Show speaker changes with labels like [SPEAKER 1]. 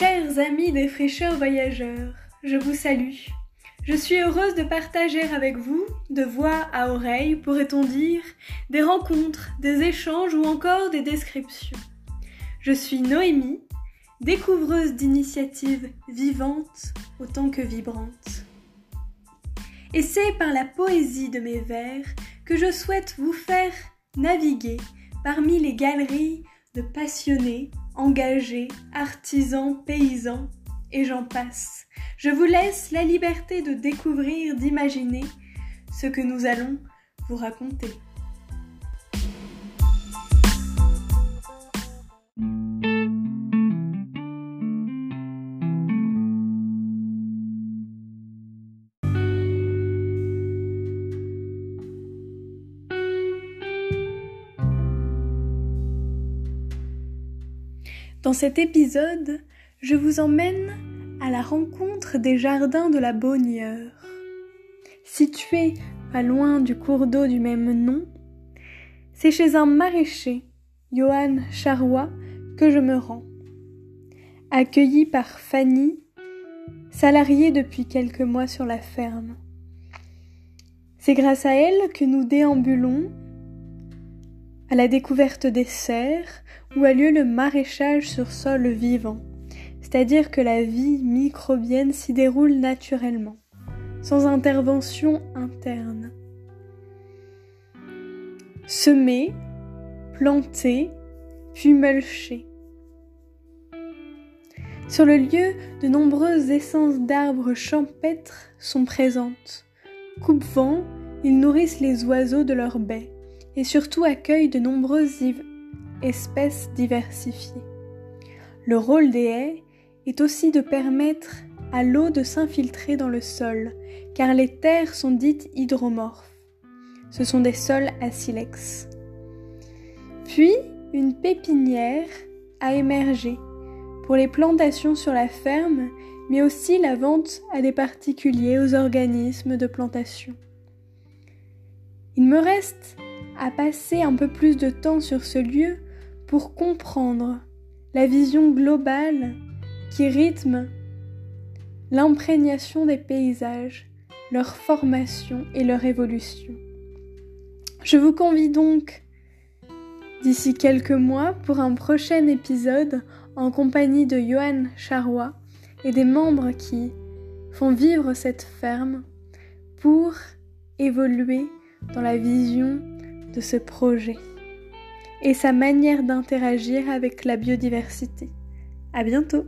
[SPEAKER 1] Chers amis des fraîcheurs voyageurs, je vous salue. Je suis heureuse de partager avec vous, de voix à oreille, pourrait-on dire, des rencontres, des échanges ou encore des descriptions. Je suis Noémie, découvreuse d'initiatives vivantes autant que vibrantes. Et c'est par la poésie de mes vers que je souhaite vous faire naviguer parmi les galeries de passionnés, engagés, artisans, paysans, et j'en passe. Je vous laisse la liberté de découvrir, d'imaginer ce que nous allons vous raconter. Dans cet épisode, je vous emmène à la rencontre des jardins de la Bonnieure. Situé pas loin du cours d'eau du même nom, c'est chez un maraîcher, Johann Charrois, que je me rends. Accueilli par Fanny, salariée depuis quelques mois sur la ferme. C'est grâce à elle que nous déambulons à la découverte des serres où a lieu le maraîchage sur sol vivant, c'est-à-dire que la vie microbienne s'y déroule naturellement, sans intervention interne. Semer, planter, puis mulcher. Sur le lieu, de nombreuses essences d'arbres champêtres sont présentes. Coupe-vent, ils nourrissent les oiseaux de leurs baies et surtout accueillent de nombreuses espèces diversifiées. Le rôle des haies est aussi de permettre à l'eau de s'infiltrer dans le sol, car les terres sont dites hydromorphes. Ce sont des sols à silex. Puis, une pépinière a émergé pour les plantations sur la ferme, mais aussi la vente à des particuliers, aux organismes de plantation. Il me reste à passer un peu plus de temps sur ce lieu pour comprendre la vision globale qui rythme l'imprégnation des paysages, leur formation et leur évolution. Je vous convie donc d'ici quelques mois pour un prochain épisode en compagnie de Johan Charrois et des membres qui font vivre cette ferme pour évoluer dans la vision de ce projet et sa manière d'interagir avec la biodiversité. À bientôt!